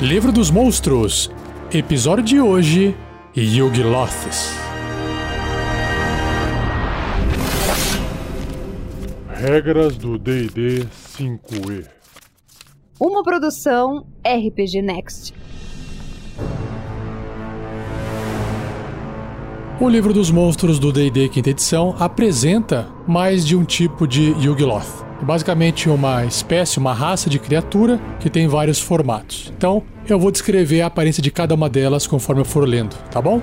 Livro dos Monstros, episódio de hoje: Yugloths. Regras do D&D 5e. Uma produção RPG Next. O livro dos monstros do D&D quinta edição apresenta mais de um tipo de Yugloth. É basicamente uma espécie, uma raça de criatura que tem vários formatos. Então, eu vou descrever a aparência de cada uma delas conforme eu for lendo, tá bom?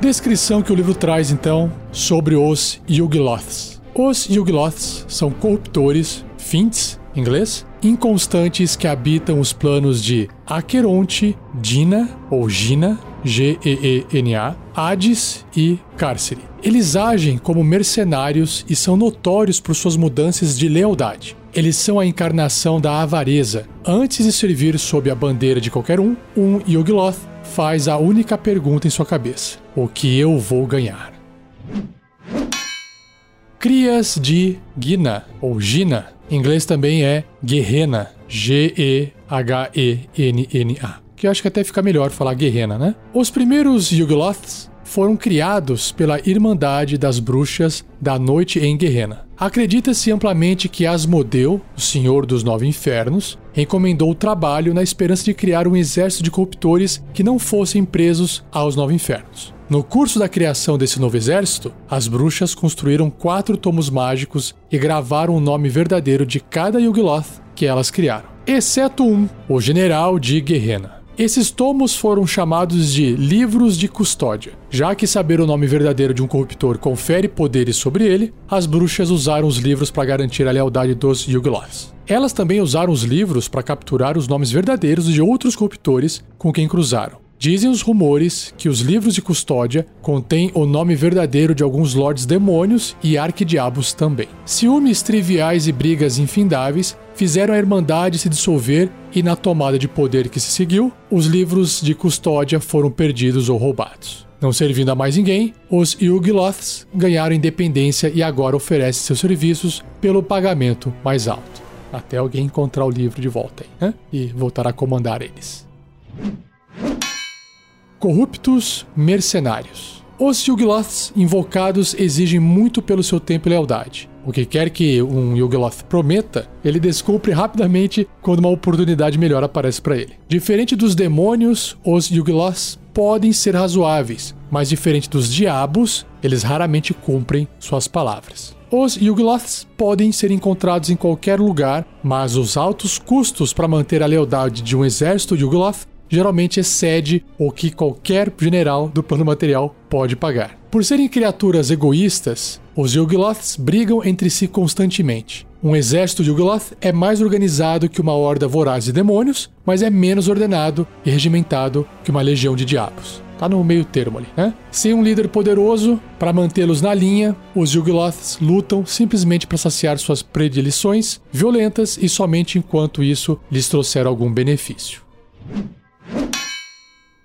Descrição que o livro traz então sobre os Yugloths. Os Yugloths são corruptores, fints, inglês, inconstantes que habitam os planos de Aqueronte, Dina ou Gina, G-E-E-N-A, Hades e Cárcere. Eles agem como mercenários e são notórios por suas mudanças de lealdade. Eles são a encarnação da avareza. Antes de servir sob a bandeira de qualquer um, um Yugloth faz a única pergunta em sua cabeça: O que eu vou ganhar? Crias de Gina ou Gina em inglês também é Guerrena, G-E-H-E-N-N-A. Que acho que até fica melhor falar Guerrena, né? Os primeiros Yugloths foram criados pela Irmandade das Bruxas da Noite em Guerrena. Acredita-se amplamente que Asmodeu, o Senhor dos Nove Infernos, encomendou o trabalho na esperança de criar um exército de corruptores que não fossem presos aos Nove Infernos. No curso da criação desse novo exército, as bruxas construíram quatro tomos mágicos e gravaram o nome verdadeiro de cada Yugloth que elas criaram, exceto um, o General de Guerrena. Esses tomos foram chamados de livros de custódia. Já que saber o nome verdadeiro de um corruptor confere poderes sobre ele, as bruxas usaram os livros para garantir a lealdade dos Yugloths. Elas também usaram os livros para capturar os nomes verdadeiros de outros corruptores com quem cruzaram. Dizem os rumores que os livros de custódia contêm o nome verdadeiro de alguns lords demônios e arquidiabos também. Ciúmes triviais e brigas infindáveis fizeram a Irmandade se dissolver e, na tomada de poder que se seguiu, os livros de custódia foram perdidos ou roubados. Não servindo a mais ninguém, os Yugloths ganharam independência e agora oferecem seus serviços pelo pagamento mais alto. Até alguém encontrar o livro de volta aí, né? E voltar a comandar eles. Corruptos mercenários. Os Yugloths invocados exigem muito pelo seu tempo e lealdade. O que quer que um Yugloth prometa, ele descumpre rapidamente quando uma oportunidade melhor aparece para ele. Diferente dos demônios, os Yugloths podem ser razoáveis, mas diferente dos diabos, eles raramente cumprem suas palavras. Os Yugloths podem ser encontrados em qualquer lugar, mas os altos custos para manter a lealdade de um exército Yugloth geralmente excede o que qualquer general do plano material pode pagar. Por serem criaturas egoístas, os Yugloths brigam entre si constantemente. Um exército de Yugloth é mais organizado que uma horda voraz de demônios, mas é menos ordenado e regimentado que uma legião de diabos. Tá no meio termo ali, né? Sem um líder poderoso para mantê-los na linha, os Yugloths lutam simplesmente para saciar suas predileções violentas e somente enquanto isso lhes trouxer algum benefício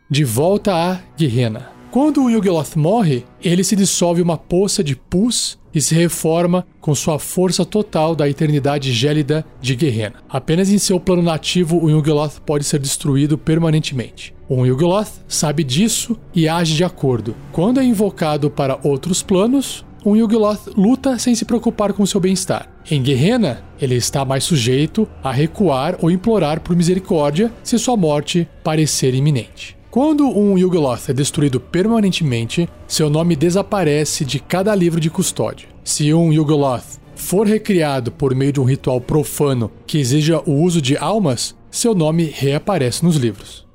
de volta a Guerrena. Quando o Yugoloth morre, ele se dissolve uma poça de pus e se reforma com sua força total da eternidade gélida de Guerrena. Apenas em seu plano nativo o Yugoloth pode ser destruído permanentemente. Um Yugoloth sabe disso e age de acordo. Quando é invocado para outros planos, um Yugoloth luta sem se preocupar com seu bem-estar. Em Guerrena, ele está mais sujeito a recuar ou implorar por misericórdia se sua morte parecer iminente. Quando um Yugoloth é destruído permanentemente, seu nome desaparece de cada livro de custódia. Se um Yugoloth for recriado por meio de um ritual profano que exija o uso de almas, seu nome reaparece nos livros.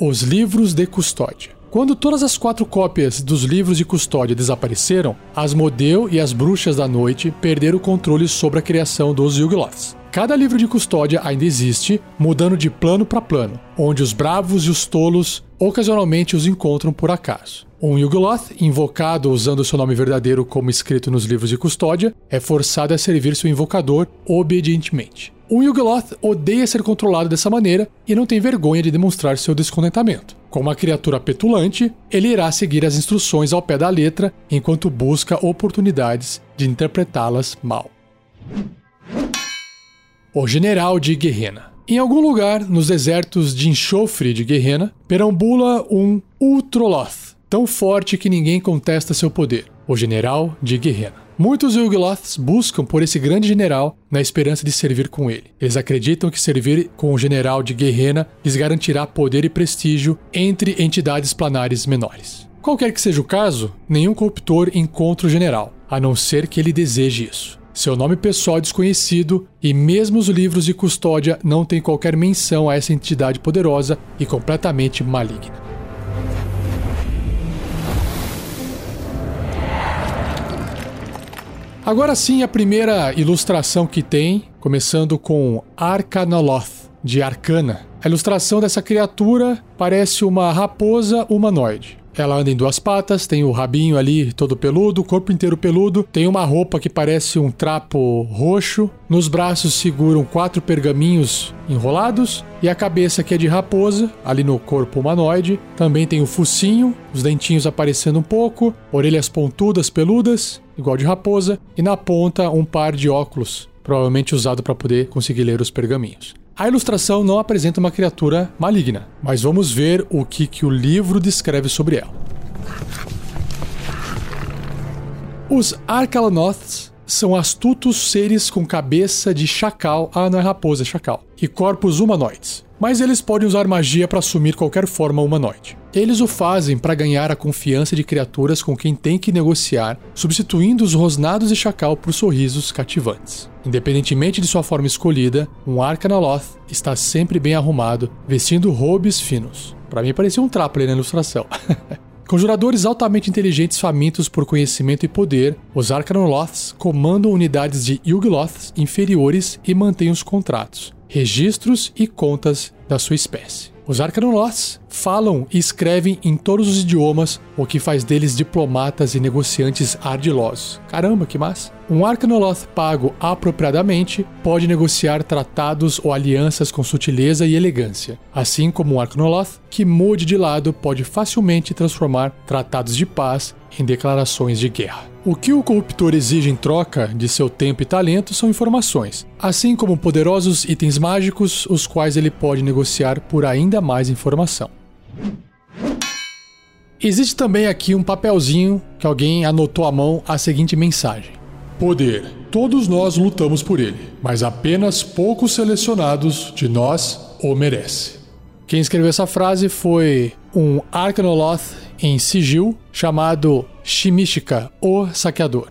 Os livros de custódia. Quando todas as quatro cópias dos livros de custódia desapareceram, Asmodeu e as Bruxas da Noite perderam o controle sobre a criação dos Yugoloths. Cada livro de custódia ainda existe, mudando de plano para plano, onde os bravos e os tolos ocasionalmente os encontram por acaso. Um Yugoloth, invocado usando seu nome verdadeiro como escrito nos livros de custódia, é forçado a servir seu invocador obedientemente. Um Yugoloth odeia ser controlado dessa maneira e não tem vergonha de demonstrar seu descontentamento. Como uma criatura petulante, ele irá seguir as instruções ao pé da letra enquanto busca oportunidades de interpretá-las mal. O General de Guerrena. Em algum lugar nos desertos de enxofre de Guerrena, perambula um Ultroloth, tão forte que ninguém contesta seu poder, o General de Guerrena. Muitos Yugloths buscam por esse grande general na esperança de servir com ele. Eles acreditam que servir com o general de Guerrena lhes garantirá poder e prestígio entre entidades planares menores. Qualquer que seja o caso, nenhum corruptor encontra o general, a não ser que ele deseje isso. Seu nome pessoal é desconhecido e mesmo os livros de custódia não têm qualquer menção a essa entidade poderosa e completamente maligna. Agora sim, a primeira ilustração que tem, começando com Arcanoloth, de Arcana. A ilustração dessa criatura parece uma raposa humanoide. Ela anda em duas patas, tem o rabinho ali todo peludo, o corpo inteiro peludo, tem uma roupa que parece um trapo roxo, nos braços seguram quatro pergaminhos enrolados e a cabeça que é de raposa, ali no corpo humanoide. Também tem o focinho, os dentinhos aparecendo um pouco, orelhas pontudas, peludas, igual de raposa, e na ponta um par de óculos, provavelmente usado para poder conseguir ler os pergaminhos. A ilustração não apresenta uma criatura maligna, mas vamos ver o que, que o livro descreve sobre ela. Os Arcalonoths são astutos seres com cabeça de chacal, ah, não é raposa, é chacal, e corpos humanoides mas eles podem usar magia para assumir qualquer forma humanoide. Eles o fazem para ganhar a confiança de criaturas com quem tem que negociar, substituindo os rosnados de chacal por sorrisos cativantes. Independentemente de sua forma escolhida, um Arcanaloth está sempre bem arrumado, vestindo robes finos. Para mim parecia um trapo na ilustração. Conjuradores altamente inteligentes famintos por conhecimento e poder, os Arcanoloths comandam unidades de Yugloths inferiores e mantêm os contratos, registros e contas da sua espécie. Os Arcanoloths falam e escrevem em todos os idiomas, o que faz deles diplomatas e negociantes ardilosos. Caramba, que massa! Um Arcanoloth pago apropriadamente pode negociar tratados ou alianças com sutileza e elegância, assim como um Arcanoloth que mude de lado pode facilmente transformar tratados de paz em declarações de guerra. O que o corruptor exige em troca de seu tempo e talento são informações, assim como poderosos itens mágicos, os quais ele pode negociar por ainda mais informação. Existe também aqui um papelzinho que alguém anotou à mão a seguinte mensagem: Poder. Todos nós lutamos por ele, mas apenas poucos selecionados de nós o merecem. Quem escreveu essa frase foi um Arcanoloth em sigil chamado Shimishika, o Saqueador.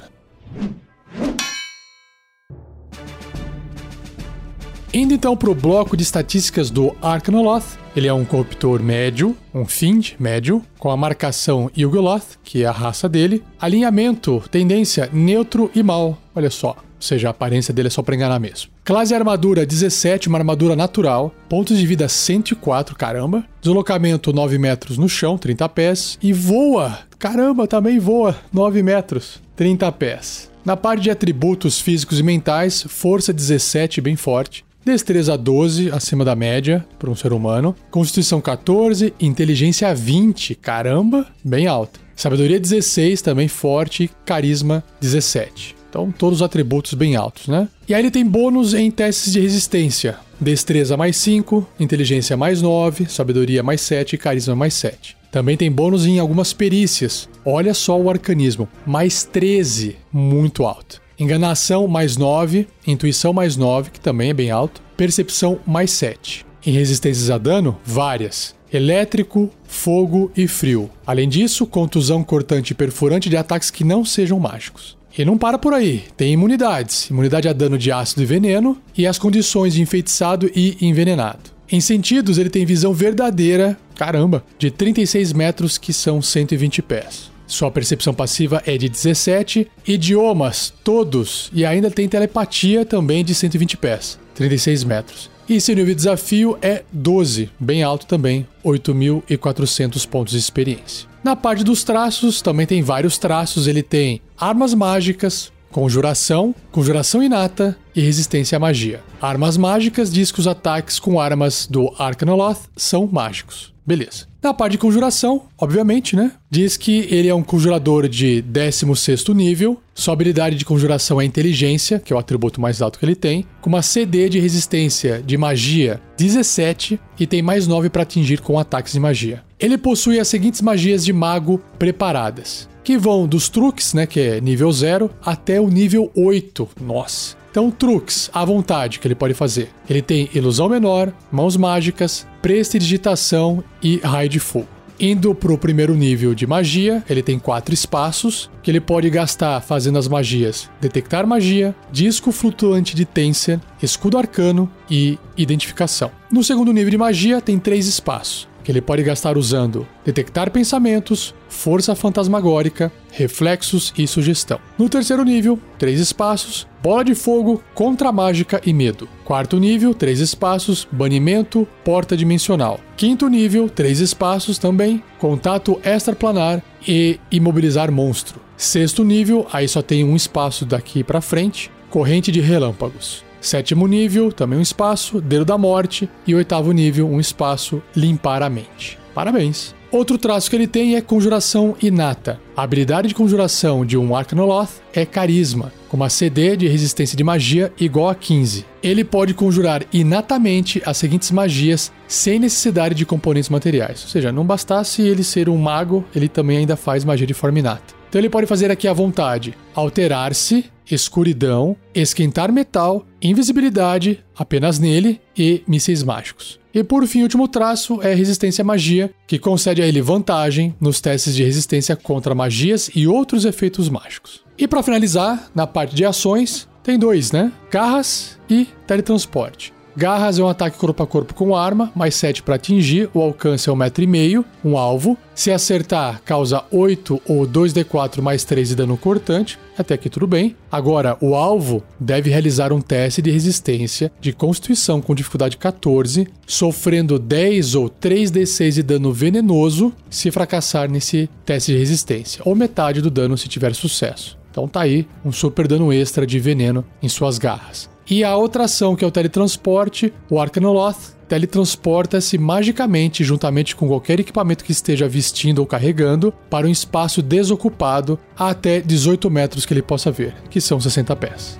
Indo então para o bloco de estatísticas do Arcanoloth, ele é um corruptor médio, um Fiend médio, com a marcação Yugoloth, que é a raça dele. Alinhamento, tendência neutro e mal. Olha só. Ou seja, a aparência dele é só pra enganar mesmo. Classe armadura 17, uma armadura natural. Pontos de vida 104, caramba. Deslocamento 9 metros no chão, 30 pés. E voa, caramba, também voa, 9 metros, 30 pés. Na parte de atributos físicos e mentais, força 17, bem forte. Destreza 12, acima da média para um ser humano. Constituição 14, inteligência 20, caramba, bem alta. Sabedoria 16, também forte, carisma 17. Então, todos os atributos bem altos, né? E aí ele tem bônus em testes de resistência. Destreza mais 5, inteligência mais 9, sabedoria mais 7 e carisma mais 7. Também tem bônus em algumas perícias. Olha só o arcanismo, mais 13, muito alto. Enganação mais 9, intuição mais 9, que também é bem alto, percepção mais 7. Em resistências a dano, várias. Elétrico, fogo e frio. Além disso, contusão cortante e perfurante de ataques que não sejam mágicos. E não para por aí, tem imunidades: imunidade a dano de ácido e veneno, e as condições de enfeitiçado e envenenado. Em sentidos, ele tem visão verdadeira, caramba, de 36 metros, que são 120 pés. Sua percepção passiva é de 17, idiomas, todos, e ainda tem telepatia também de 120 pés, 36 metros. E seu nível de desafio é 12, bem alto também, 8.400 pontos de experiência. Na parte dos traços, também tem vários traços. Ele tem armas mágicas, conjuração, conjuração inata e resistência à magia. Armas mágicas diz que os ataques com armas do Arcanoloth são mágicos. Beleza. Na parte de conjuração, obviamente, né? Diz que ele é um conjurador de 16 nível. Sua habilidade de conjuração é inteligência, que é o atributo mais alto que ele tem, com uma CD de resistência de magia 17 e tem mais 9 para atingir com ataques de magia. Ele possui as seguintes magias de mago preparadas, que vão dos truques, né, que é nível 0, até o nível 8. Nossa. Então, truques à vontade que ele pode fazer. Ele tem ilusão menor, mãos mágicas, prestidigitação e raio de fogo. Indo para o primeiro nível de magia, ele tem quatro espaços que ele pode gastar fazendo as magias Detectar Magia, Disco Flutuante de Tensor, Escudo Arcano e Identificação. No segundo nível de magia, tem três espaços que ele pode gastar usando detectar pensamentos, força fantasmagórica, reflexos e sugestão. No terceiro nível, três espaços, bola de fogo, contra mágica e medo. Quarto nível, três espaços, banimento, porta dimensional. Quinto nível, três espaços também, contato extraplanar e imobilizar monstro. Sexto nível, aí só tem um espaço daqui para frente, corrente de relâmpagos. Sétimo nível, também um espaço, Dedo da Morte. E oitavo nível, um espaço, Limpar a Mente. Parabéns! Outro traço que ele tem é conjuração inata. A habilidade de conjuração de um Arcanoloth é carisma, com uma CD de resistência de magia igual a 15. Ele pode conjurar inatamente as seguintes magias sem necessidade de componentes materiais. Ou seja, não bastasse ele ser um mago, ele também ainda faz magia de forma inata. Então ele pode fazer aqui à vontade: alterar-se, escuridão, esquentar metal, invisibilidade apenas nele e mísseis mágicos. E por fim, o último traço é resistência à magia, que concede a ele vantagem nos testes de resistência contra magias e outros efeitos mágicos. E para finalizar, na parte de ações, tem dois, né? Garras e teletransporte. Garras é um ataque corpo a corpo com arma, mais 7 para atingir, o alcance é 1,5m, um alvo. Se acertar, causa 8 ou 2d4 mais 3 de dano cortante, até aqui tudo bem. Agora, o alvo deve realizar um teste de resistência de constituição com dificuldade 14, sofrendo 10 ou 3d6 de dano venenoso se fracassar nesse teste de resistência, ou metade do dano se tiver sucesso. Então tá aí um super dano extra de veneno em suas garras. E a outra ação, que é o teletransporte, o Arcanoloth teletransporta-se magicamente, juntamente com qualquer equipamento que esteja vestindo ou carregando, para um espaço desocupado a até 18 metros que ele possa ver, que são 60 pés.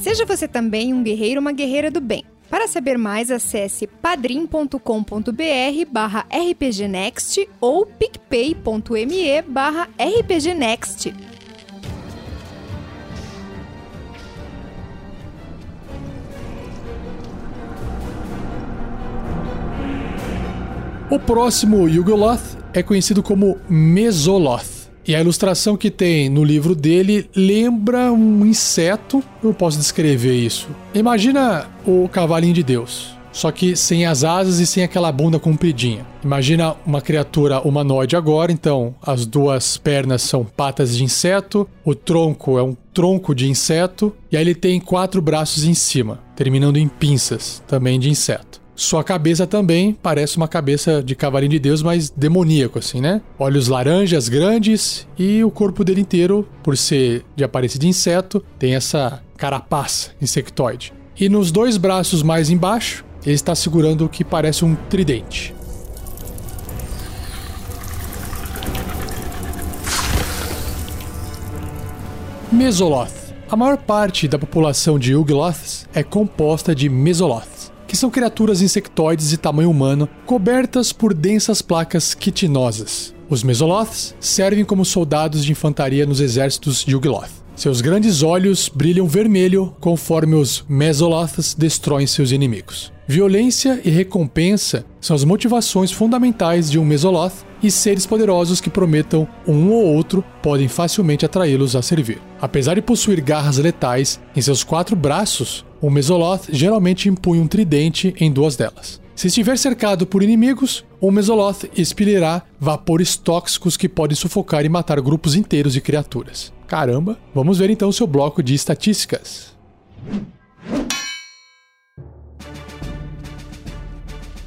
Seja você também um guerreiro ou uma guerreira do bem. Para saber mais, acesse padrim.com.br barra rpgnext ou picpay.me barra rpgnext. O próximo Yugoloth é conhecido como Mesoloth. E a ilustração que tem no livro dele lembra um inseto. Eu posso descrever isso. Imagina o cavalinho de Deus só que sem as asas e sem aquela bunda compridinha. Imagina uma criatura humanoide agora, então as duas pernas são patas de inseto, o tronco é um tronco de inseto, e aí ele tem quatro braços em cima, terminando em pinças, também de inseto. Sua cabeça também parece uma cabeça de cavalinho de Deus, mas demoníaco, assim, né? Olhos laranjas grandes e o corpo dele inteiro, por ser de aparência de inseto, tem essa carapaça insectoide. E nos dois braços mais embaixo, ele está segurando o que parece um tridente. Mesoloth. A maior parte da população de Yugloths é composta de Mesoloths que são criaturas insectoides de tamanho humano cobertas por densas placas quitinosas. Os Mesoloths servem como soldados de infantaria nos exércitos de Yugloth. Seus grandes olhos brilham vermelho conforme os Mesoloths destroem seus inimigos. Violência e recompensa são as motivações fundamentais de um Mesoloth e seres poderosos que prometam um ou outro podem facilmente atraí-los a servir. Apesar de possuir garras letais em seus quatro braços, o Mesoloth geralmente impunha um tridente em duas delas. Se estiver cercado por inimigos, o Mesoloth expelirá vapores tóxicos que podem sufocar e matar grupos inteiros de criaturas. Caramba! Vamos ver então seu bloco de estatísticas.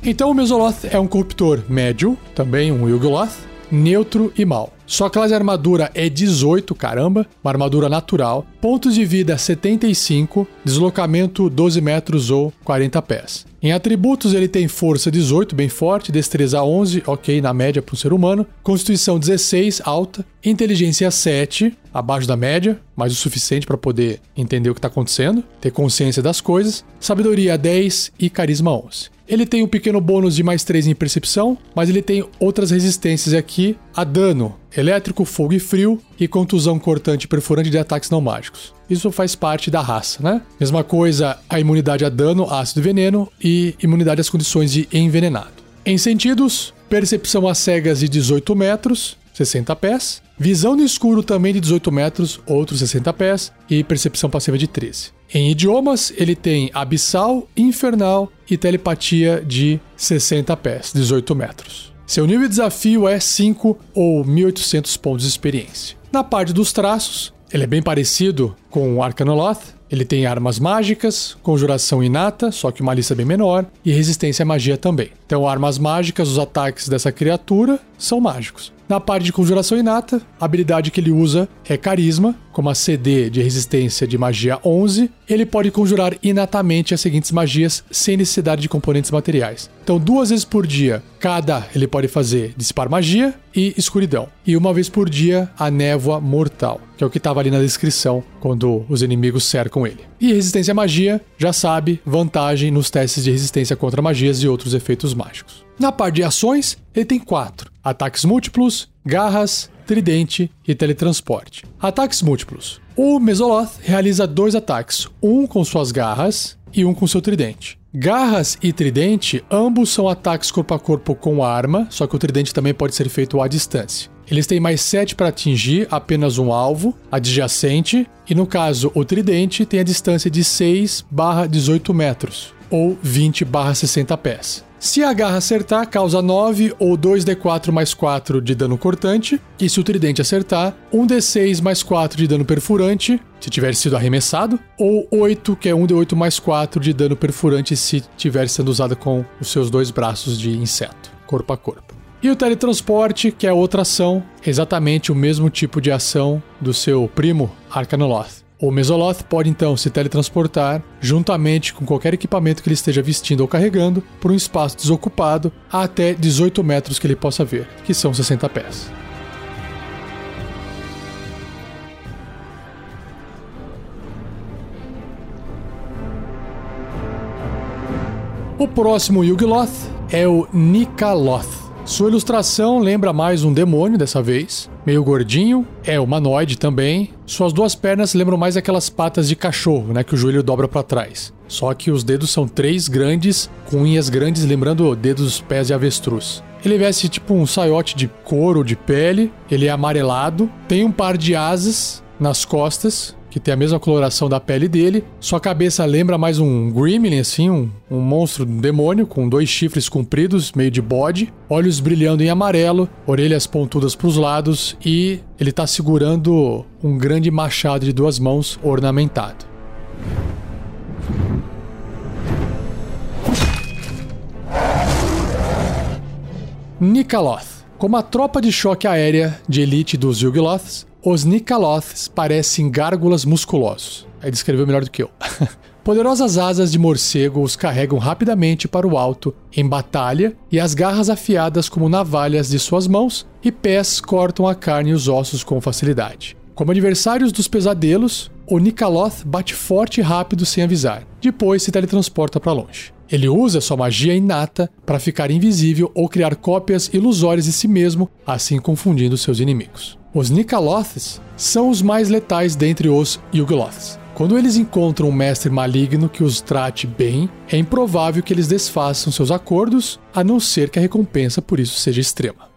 Então o Mesoloth é um corruptor médio, também um Yugoloth, neutro e mal. Sua classe de armadura é 18, caramba, uma armadura natural. Pontos de vida 75, deslocamento 12 metros ou 40 pés. Em atributos ele tem força 18, bem forte, destreza 11, ok, na média para um ser humano, constituição 16, alta, inteligência 7, abaixo da média, mas o suficiente para poder entender o que está acontecendo, ter consciência das coisas, sabedoria 10 e carisma 11. Ele tem um pequeno bônus de mais 3 em percepção, mas ele tem outras resistências aqui a dano, elétrico, fogo e frio e contusão cortante perfurante de ataques não mágicos. Isso faz parte da raça, né? Mesma coisa a imunidade a dano, ácido e veneno e imunidade às condições de envenenado. Em sentidos, percepção a cegas de 18 metros, 60 pés, visão no escuro também de 18 metros, outros 60 pés e percepção passiva de 13. Em idiomas, ele tem abissal, infernal e telepatia de 60 pés, 18 metros. Seu nível de desafio é 5 ou 1800 pontos de experiência. Na parte dos traços, ele é bem parecido com o Arcanoloth. Ele tem armas mágicas, conjuração inata, só que uma lista bem menor, e resistência à magia também. Então, armas mágicas, os ataques dessa criatura são mágicos. Na parte de conjuração inata, a habilidade que ele usa é carisma, como a CD de resistência de magia 11. Ele pode conjurar inatamente as seguintes magias sem necessidade de componentes materiais. Então, duas vezes por dia, cada ele pode fazer dissipar magia e escuridão. E uma vez por dia, a névoa mortal, que é o que estava ali na descrição quando os inimigos cercam ele. E resistência à magia, já sabe, vantagem nos testes de resistência contra magias e outros efeitos mágicos. Na parte de ações, ele tem quatro: ataques múltiplos, garras, tridente e teletransporte. Ataques múltiplos. O Mesoloth realiza dois ataques, um com suas garras e um com seu tridente. Garras e tridente, ambos são ataques corpo a corpo com arma, só que o tridente também pode ser feito à distância. Eles têm mais 7 para atingir apenas um alvo, adjacente, e no caso o tridente tem a distância de 6 barra 18 metros, ou 20 barra 60 pés. Se a garra acertar, causa 9 ou 2d4 mais 4 de dano cortante, e se o tridente acertar, 1d6 mais 4 de dano perfurante, se tiver sido arremessado, ou 8, que é 1d8 mais 4 de dano perfurante se tiver sendo usado com os seus dois braços de inseto, corpo a corpo. E o teletransporte, que é outra ação, exatamente o mesmo tipo de ação do seu primo Arcanoloth. O Mesoloth pode então se teletransportar, juntamente com qualquer equipamento que ele esteja vestindo ou carregando, por um espaço desocupado a até 18 metros que ele possa ver, que são 60 pés. O próximo Yugloth é o Nikaloth. Sua ilustração lembra mais um demônio dessa vez, meio gordinho, é humanoide também. Suas duas pernas lembram mais aquelas patas de cachorro, né, que o joelho dobra para trás. Só que os dedos são três grandes, com unhas grandes lembrando dedos dos pés de avestruz. Ele veste tipo um saiote de couro de pele, ele é amarelado, tem um par de asas nas costas, que tem a mesma coloração da pele dele. Sua cabeça lembra mais um gremlin, assim, um, um monstro um demônio com dois chifres compridos, meio de bode, olhos brilhando em amarelo, orelhas pontudas para os lados e ele está segurando um grande machado de duas mãos ornamentado. Nikaloth. Como a tropa de choque aérea de elite dos Yugloths, os Nikaloths parecem gárgulas musculosos. Aí descreveu melhor do que eu. Poderosas asas de morcego os carregam rapidamente para o alto em batalha e as garras afiadas como navalhas de suas mãos e pés cortam a carne e os ossos com facilidade. Como adversários dos pesadelos, o Nikaloth bate forte e rápido sem avisar. Depois se teletransporta para longe. Ele usa sua magia inata para ficar invisível ou criar cópias ilusórias de si mesmo, assim confundindo seus inimigos. Os Nikaloths são os mais letais dentre os Yugoloths. Quando eles encontram um mestre maligno que os trate bem, é improvável que eles desfaçam seus acordos, a não ser que a recompensa por isso seja extrema.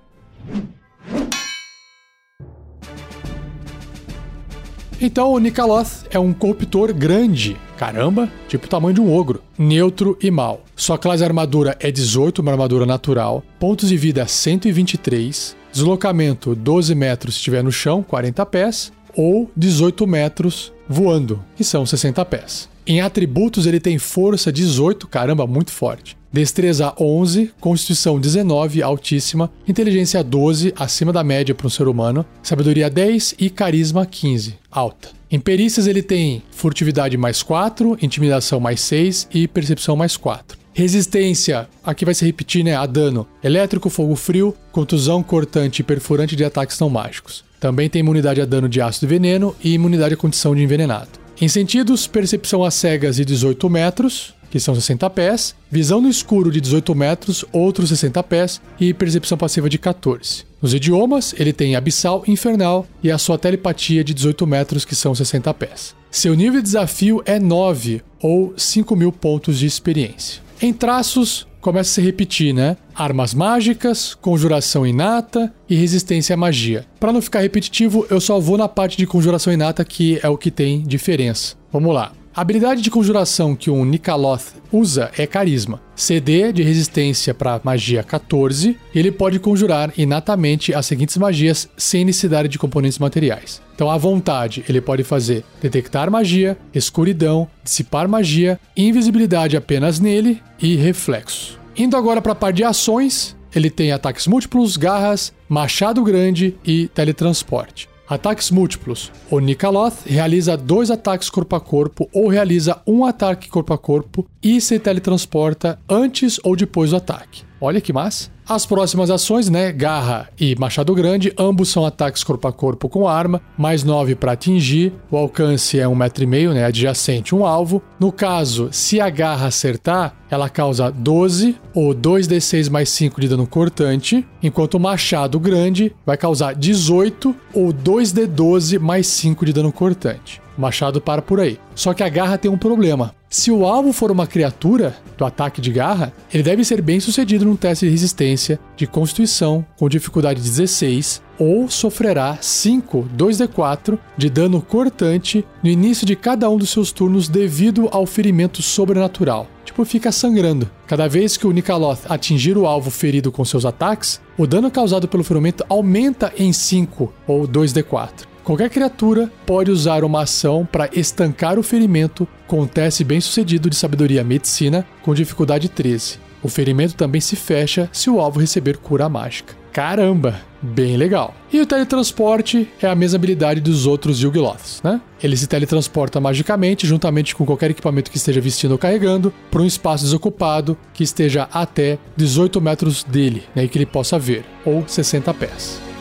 Então o Nikaloth é um corruptor grande, caramba, tipo o tamanho de um ogro, neutro e mal. Sua classe armadura é 18, uma armadura natural, pontos de vida 123, deslocamento 12 metros se estiver no chão, 40 pés, ou 18 metros voando, que são 60 pés. Em atributos, ele tem força 18, caramba, muito forte. Destreza 11, Constituição 19, altíssima, Inteligência 12, acima da média para um ser humano, Sabedoria 10 e Carisma 15, alta. Em perícias ele tem Furtividade mais 4, Intimidação mais 6 e Percepção mais 4. Resistência, aqui vai se repetir, né? A dano elétrico, fogo frio, contusão, cortante e perfurante de ataques não mágicos. Também tem imunidade a dano de ácido e veneno e imunidade à condição de envenenado. Em sentidos, percepção às cegas de 18 metros, que são 60 pés, visão no escuro de 18 metros, outros 60 pés, e percepção passiva de 14. Nos idiomas, ele tem abissal, infernal e a sua telepatia de 18 metros, que são 60 pés. Seu nível de desafio é 9, ou 5 mil pontos de experiência. Em traços, começa a se repetir, né? Armas mágicas, conjuração inata e resistência à magia. Para não ficar repetitivo, eu só vou na parte de conjuração inata que é o que tem diferença. Vamos lá. A habilidade de conjuração que um Nikaloth usa é Carisma. CD de resistência para magia 14, e ele pode conjurar inatamente as seguintes magias sem necessidade de componentes materiais. Então, à vontade, ele pode fazer detectar magia, escuridão, dissipar magia, invisibilidade apenas nele e reflexo. Indo agora para a parte de ações, ele tem ataques múltiplos, garras, machado grande e teletransporte. Ataques múltiplos. O Nikaloth realiza dois ataques corpo a corpo ou realiza um ataque corpo a corpo e se teletransporta antes ou depois do ataque. Olha que massa. As próximas ações, né? Garra e Machado Grande, ambos são ataques corpo a corpo com arma, mais 9 para atingir. O alcance é um metro e meio, né? Adjacente um alvo. No caso, se a garra acertar, ela causa 12 ou 2d6 mais 5 de dano cortante, enquanto o Machado Grande vai causar 18 ou 2d12 mais 5 de dano cortante. O machado para por aí. Só que a garra tem um problema. Se o alvo for uma criatura do ataque de garra, ele deve ser bem sucedido num teste de resistência de constituição com dificuldade 16 ou sofrerá 5 2d4 de dano cortante no início de cada um dos seus turnos devido ao ferimento sobrenatural. Fica sangrando. Cada vez que o Nikaloth atingir o alvo ferido com seus ataques, o dano causado pelo ferimento aumenta em 5 ou 2d4. Qualquer criatura pode usar uma ação para estancar o ferimento com um teste bem sucedido de sabedoria medicina com dificuldade 13. O ferimento também se fecha se o alvo receber cura mágica. Caramba, bem legal. E o teletransporte é a mesma habilidade dos outros Yugloths, né? Ele se teletransporta magicamente, juntamente com qualquer equipamento que esteja vestindo ou carregando, para um espaço desocupado que esteja até 18 metros dele, né, e que ele possa ver, ou 60 pés.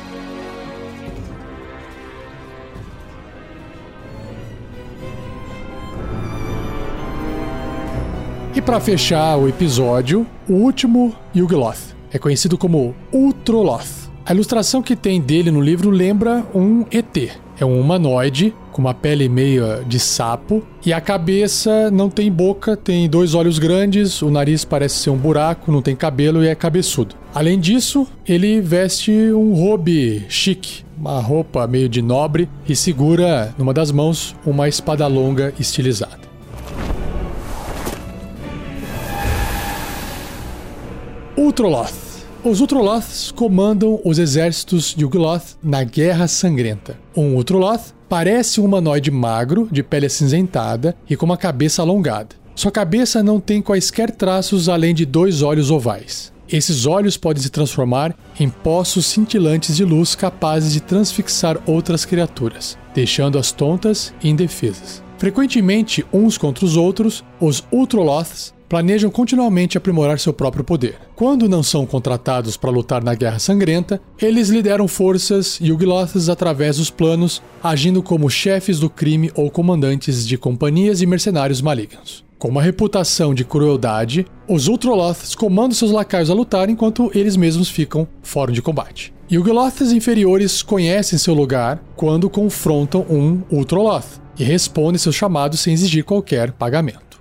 E para fechar o episódio, o último Yugloth. É conhecido como Ultroloth. A ilustração que tem dele no livro lembra um ET. É um humanoide com uma pele meio de sapo e a cabeça não tem boca, tem dois olhos grandes, o nariz parece ser um buraco, não tem cabelo e é cabeçudo. Além disso, ele veste um robe chique, uma roupa meio de nobre e segura numa das mãos uma espada longa estilizada. Ultroloth. Os Ultroloths comandam os exércitos de Ugloth na Guerra Sangrenta. Um Ultroloth parece um humanoide magro, de pele acinzentada e com uma cabeça alongada. Sua cabeça não tem quaisquer traços além de dois olhos ovais. Esses olhos podem se transformar em poços cintilantes de luz capazes de transfixar outras criaturas, deixando-as tontas e indefesas. Frequentemente uns contra os outros, os Ultroloths planejam continuamente aprimorar seu próprio poder. Quando não são contratados para lutar na Guerra Sangrenta, eles lideram forças Yugloths através dos planos, agindo como chefes do crime ou comandantes de companhias e mercenários malignos. Com uma reputação de crueldade, os Ultroloths comandam seus lacaios a lutar enquanto eles mesmos ficam fora de combate. Yugloths inferiores conhecem seu lugar quando confrontam um Ultroloth e respondem seus chamados sem exigir qualquer pagamento.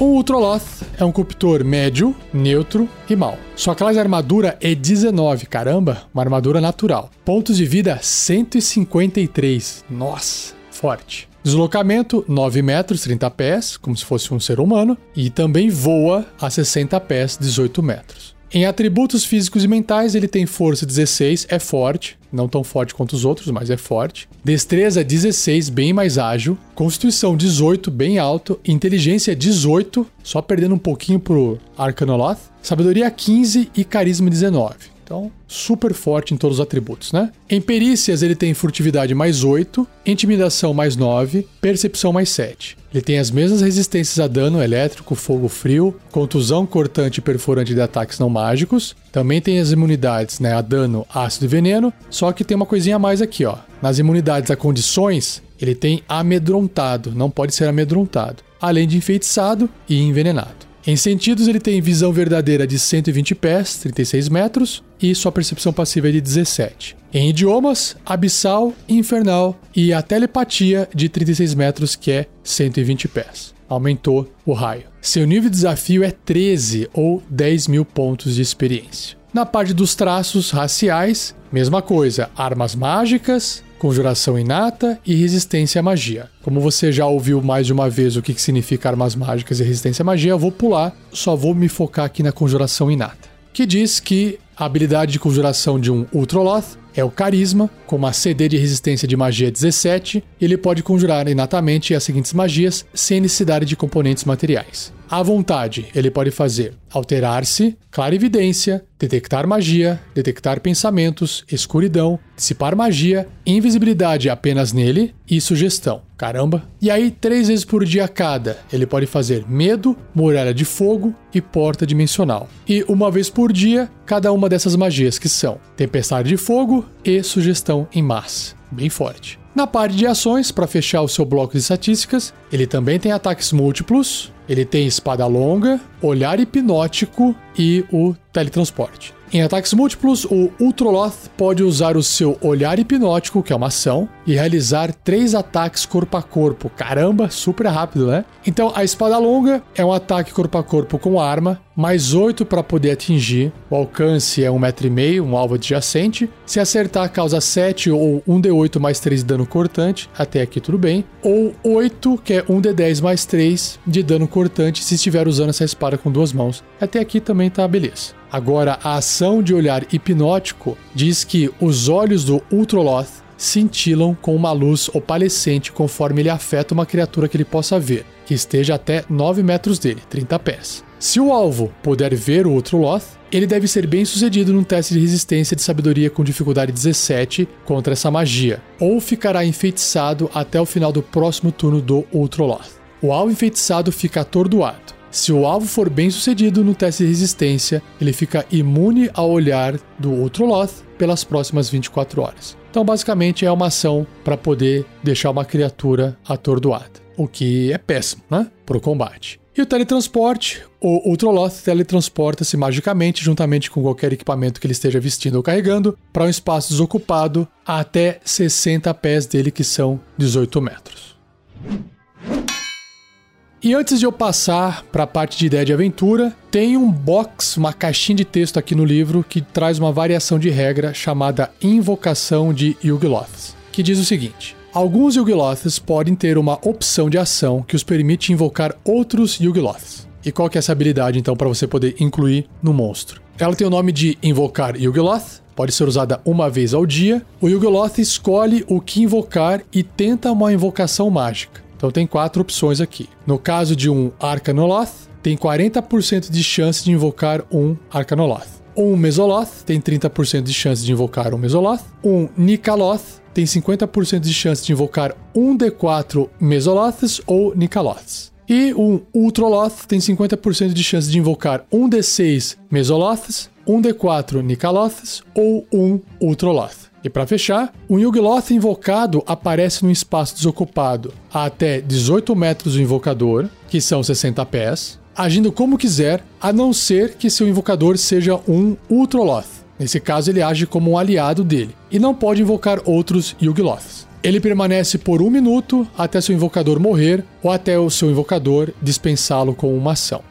O Ultroloth é um Corruptor médio, neutro e mal. Sua classe armadura é 19, caramba, uma armadura natural. Pontos de vida 153. Nossa, forte. Deslocamento 9 metros, 30 pés, como se fosse um ser humano, e também voa a 60 pés, 18 metros. Em atributos físicos e mentais, ele tem força 16, é forte, não tão forte quanto os outros, mas é forte. Destreza 16, bem mais ágil. Constituição 18, bem alto. Inteligência 18, só perdendo um pouquinho pro Arcanoloth. Sabedoria 15 e carisma 19. Então, super forte em todos os atributos, né? Em perícias, ele tem furtividade mais 8, intimidação mais 9, percepção mais 7. Ele tem as mesmas resistências a dano elétrico, fogo frio, contusão cortante e perfurante de ataques não mágicos. Também tem as imunidades né, a dano, ácido e veneno. Só que tem uma coisinha a mais aqui, ó. Nas imunidades a condições, ele tem amedrontado, não pode ser amedrontado. Além de enfeitiçado e envenenado. Em sentidos, ele tem visão verdadeira de 120 pés, 36 metros, e sua percepção passiva é de 17. Em idiomas, abissal, infernal e a telepatia de 36 metros, que é 120 pés. Aumentou o raio. Seu nível de desafio é 13 ou 10 mil pontos de experiência. Na parte dos traços raciais, mesma coisa: armas mágicas, conjuração inata e resistência à magia. Como você já ouviu mais de uma vez o que significa armas mágicas e resistência à magia, eu vou pular, só vou me focar aqui na conjuração inata. Que diz que a habilidade de conjuração de um Ultroloth é o Carisma, com uma CD de resistência de magia 17, ele pode conjurar inatamente as seguintes magias sem necessidade de componentes materiais. À vontade, ele pode fazer alterar-se, clarividência, detectar magia, detectar pensamentos, escuridão, dissipar magia, invisibilidade apenas nele e sugestão. Caramba! E aí, três vezes por dia cada, ele pode fazer medo, muralha de fogo e porta dimensional. E uma vez por dia, cada uma dessas magias que são tempestade de fogo e sugestão em massa. Bem forte. Na parte de ações, para fechar o seu bloco de estatísticas, ele também tem ataques múltiplos, ele tem espada longa, olhar hipnótico e o teletransporte. Em ataques múltiplos, o Ultroloth pode usar o seu olhar hipnótico, que é uma ação, e realizar três ataques corpo a corpo. Caramba, super rápido, né? Então, a espada longa é um ataque corpo a corpo com arma, mais 8 para poder atingir. O alcance é 1,5m, um alvo adjacente. Se acertar, causa 7 ou 1d8 mais 3 de dano cortante. Até aqui tudo bem. Ou 8, que é 1d10 mais 3 de dano cortante se estiver usando essa espada com duas mãos. Até aqui também tá beleza. Agora, a ação de olhar hipnótico diz que os olhos do Ultroloth cintilam com uma luz opalescente conforme ele afeta uma criatura que ele possa ver, que esteja até 9 metros dele, 30 pés. Se o alvo puder ver o Ultroloth, ele deve ser bem sucedido num teste de resistência de sabedoria com dificuldade 17 contra essa magia, ou ficará enfeitiçado até o final do próximo turno do Ultroloth. O alvo enfeitiçado fica atordoado. Se o alvo for bem sucedido no teste de resistência, ele fica imune ao olhar do Ultroloth pelas próximas 24 horas. Então, basicamente, é uma ação para poder deixar uma criatura atordoada, o que é péssimo, né? Para o combate. E o teletransporte, o Ultroloth teletransporta-se magicamente, juntamente com qualquer equipamento que ele esteja vestindo ou carregando, para um espaço desocupado até 60 pés dele, que são 18 metros. E antes de eu passar para a parte de ideia de aventura, tem um box, uma caixinha de texto aqui no livro que traz uma variação de regra chamada Invocação de Yugloths, que diz o seguinte: Alguns Yugloths podem ter uma opção de ação que os permite invocar outros Yugloths. E qual que é essa habilidade então para você poder incluir no monstro? Ela tem o nome de invocar Yugloth, pode ser usada uma vez ao dia. O Yugloth escolhe o que invocar e tenta uma invocação mágica. Então tem quatro opções aqui. No caso de um Arcanoloth, tem 40% de chance de invocar um Arcanoloth. Um Mesoloth tem 30% de chance de invocar um Mesoloth. Um Nikaloth tem 50% de chance de invocar um D4 Mesoloths ou Nikaloths. E um Ultroloth tem 50% de chance de invocar um D6 Mesoloths, um D4 Nikaloths ou um Ultroloth. E para fechar, um Yugloth invocado aparece num espaço desocupado a até 18 metros do invocador, que são 60 pés, agindo como quiser, a não ser que seu invocador seja um Ultroloth. Nesse caso, ele age como um aliado dele e não pode invocar outros Yugloths. Ele permanece por um minuto até seu invocador morrer ou até o seu invocador dispensá-lo com uma ação.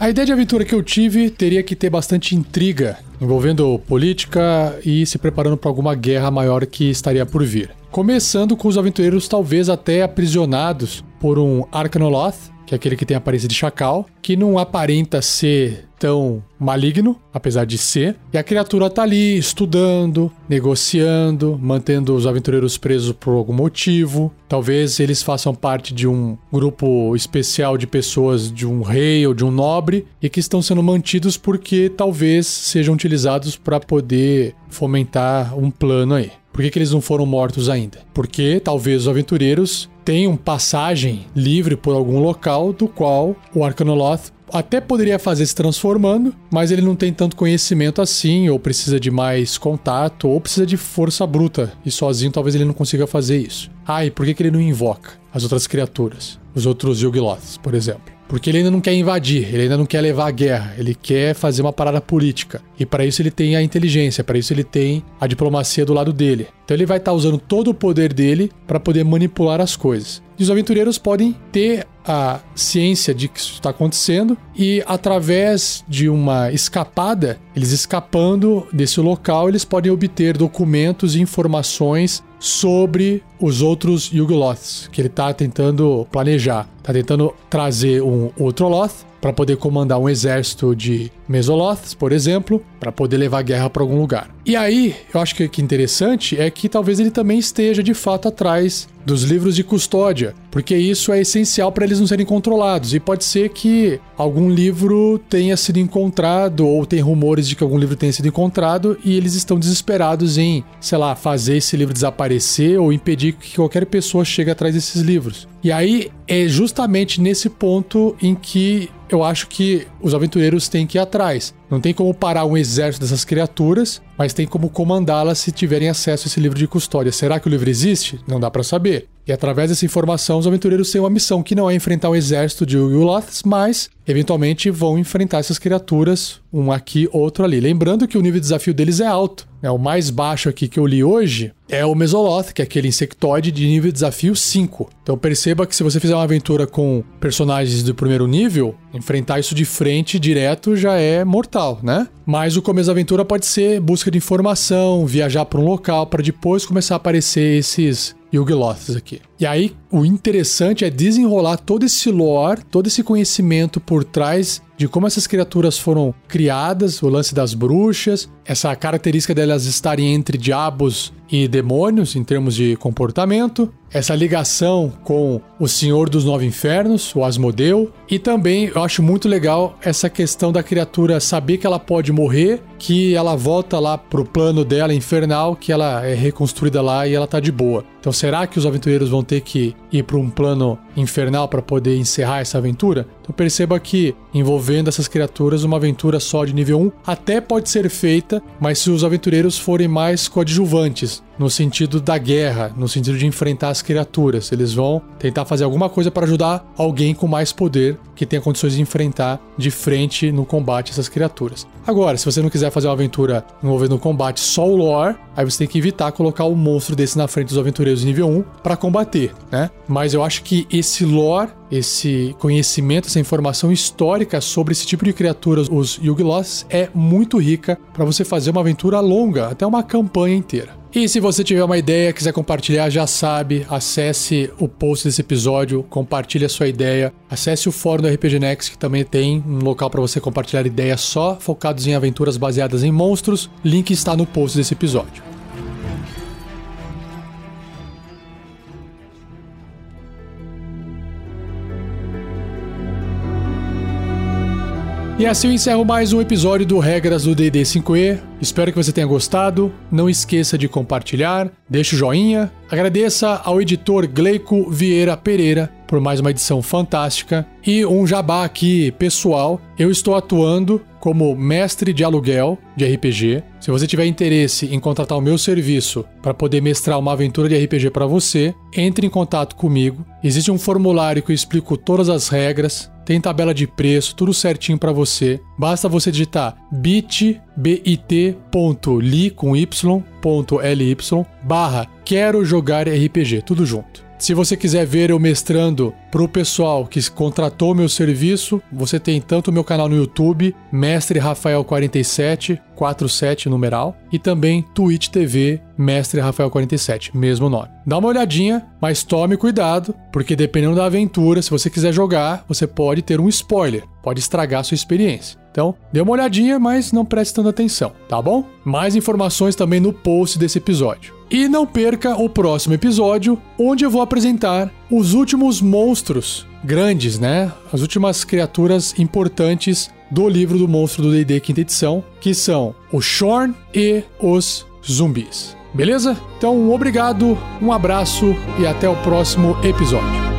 A ideia de aventura que eu tive teria que ter bastante intriga, envolvendo política e se preparando para alguma guerra maior que estaria por vir. Começando com os aventureiros talvez até aprisionados por um Arcanoloth, que é aquele que tem a aparência de chacal, que não aparenta ser tão maligno, apesar de ser. E a criatura tá ali estudando, negociando, mantendo os aventureiros presos por algum motivo. Talvez eles façam parte de um grupo especial de pessoas de um rei ou de um nobre e que estão sendo mantidos porque talvez sejam utilizados para poder fomentar um plano aí. Por que, que eles não foram mortos ainda? Porque talvez os aventureiros tenham passagem livre por algum local do qual o Arcanoloth até poderia fazer se transformando, mas ele não tem tanto conhecimento assim, ou precisa de mais contato, ou precisa de força bruta, e sozinho talvez ele não consiga fazer isso. Ah, e por que, que ele não invoca as outras criaturas? Os outros Yugloths, por exemplo? Porque ele ainda não quer invadir, ele ainda não quer levar a guerra, ele quer fazer uma parada política. E para isso ele tem a inteligência, para isso ele tem a diplomacia do lado dele. Então ele vai estar tá usando todo o poder dele para poder manipular as coisas. E os aventureiros podem ter a ciência de que isso está acontecendo e através de uma escapada, eles escapando desse local, eles podem obter documentos e informações sobre os outros Yugoloths que ele está tentando planejar. Está tentando trazer um outro Loth para poder comandar um exército de Mesoloths, por exemplo, para poder levar guerra para algum lugar. E aí, eu acho que, que interessante é que talvez ele também esteja de fato atrás dos livros de custódia, porque isso é essencial para eles não serem controlados. E pode ser que algum livro tenha sido encontrado, ou tem rumores de que algum livro tenha sido encontrado, e eles estão desesperados em, sei lá, fazer esse livro desaparecer ou impedir que qualquer pessoa chegue atrás desses livros. E aí é justamente nesse ponto em que eu acho que os aventureiros têm que ir atrás. Não tem como parar um exército dessas criaturas, mas tem como comandá-las se tiverem acesso a esse livro de custódia. Será que o livro existe? Não dá para saber. E através dessa informação, os aventureiros têm uma missão que não é enfrentar um exército de Uloths, mas eventualmente vão enfrentar essas criaturas, um aqui, outro ali. Lembrando que o nível de desafio deles é alto. É o mais baixo aqui que eu li hoje é o Mesoloth, que é aquele insectoide de nível de desafio 5. Então perceba que se você fizer uma aventura com personagens do primeiro nível, enfrentar isso de frente direto já é mortal, né? Mas o começo da aventura pode ser busca de informação, viajar para um local para depois começar a aparecer esses Yugloths aqui. E aí, o interessante é desenrolar todo esse lore, todo esse conhecimento por trás de como essas criaturas foram criadas, o lance das bruxas, essa característica delas estarem entre diabos e demônios em termos de comportamento, essa ligação com o Senhor dos Nove Infernos, o Asmodeu, e também eu acho muito legal essa questão da criatura saber que ela pode morrer, que ela volta lá pro plano dela infernal, que ela é reconstruída lá e ela tá de boa. Então será que os aventureiros vão ter que ir para um plano infernal para poder encerrar essa aventura? Perceba que envolvendo essas criaturas, uma aventura só de nível 1 até pode ser feita, mas se os aventureiros forem mais coadjuvantes, no sentido da guerra, no sentido de enfrentar as criaturas. Eles vão tentar fazer alguma coisa para ajudar alguém com mais poder que tenha condições de enfrentar de frente no combate essas criaturas. Agora, se você não quiser fazer uma aventura envolvendo combate só o lore, aí você tem que evitar colocar um monstro desse na frente dos aventureiros nível 1 para combater, né? Mas eu acho que esse lore, esse conhecimento, essa informação histórica sobre esse tipo de criaturas, os Yugloths, é muito rica para você fazer uma aventura longa, até uma campanha inteira. E se você tiver uma ideia, quiser compartilhar, já sabe, acesse o post desse episódio, compartilhe a sua ideia, acesse o fórum do RPG Next, que também tem um local para você compartilhar ideias só focados em aventuras baseadas em monstros. Link está no post desse episódio. E assim eu encerro mais um episódio do Regras do D&D 5e. Espero que você tenha gostado. Não esqueça de compartilhar, deixe o joinha. Agradeça ao editor Gleico Vieira Pereira por mais uma edição fantástica. E um jabá aqui pessoal. Eu estou atuando como mestre de aluguel de RPG. Se você tiver interesse em contratar o meu serviço para poder mestrar uma aventura de RPG para você, entre em contato comigo. Existe um formulário que eu explico todas as regras, tem tabela de preço, tudo certinho para você. Basta você digitar bit.ly com y.ly barra quero jogar RPG, tudo junto. Se você quiser ver eu mestrando pro pessoal que contratou meu serviço, você tem tanto o meu canal no YouTube, Mestre Rafael 47, 47 numeral, e também Twitch TV Mestre Rafael 47, mesmo nome. Dá uma olhadinha, mas tome cuidado, porque dependendo da aventura, se você quiser jogar, você pode ter um spoiler, pode estragar a sua experiência. Então, dê uma olhadinha, mas não preste tanta atenção, tá bom? Mais informações também no post desse episódio. E não perca o próximo episódio, onde eu vou apresentar os últimos monstros grandes, né? As últimas criaturas importantes do livro do monstro do D&D quinta edição, que são o Shorn e os zumbis. Beleza? Então, obrigado, um abraço e até o próximo episódio.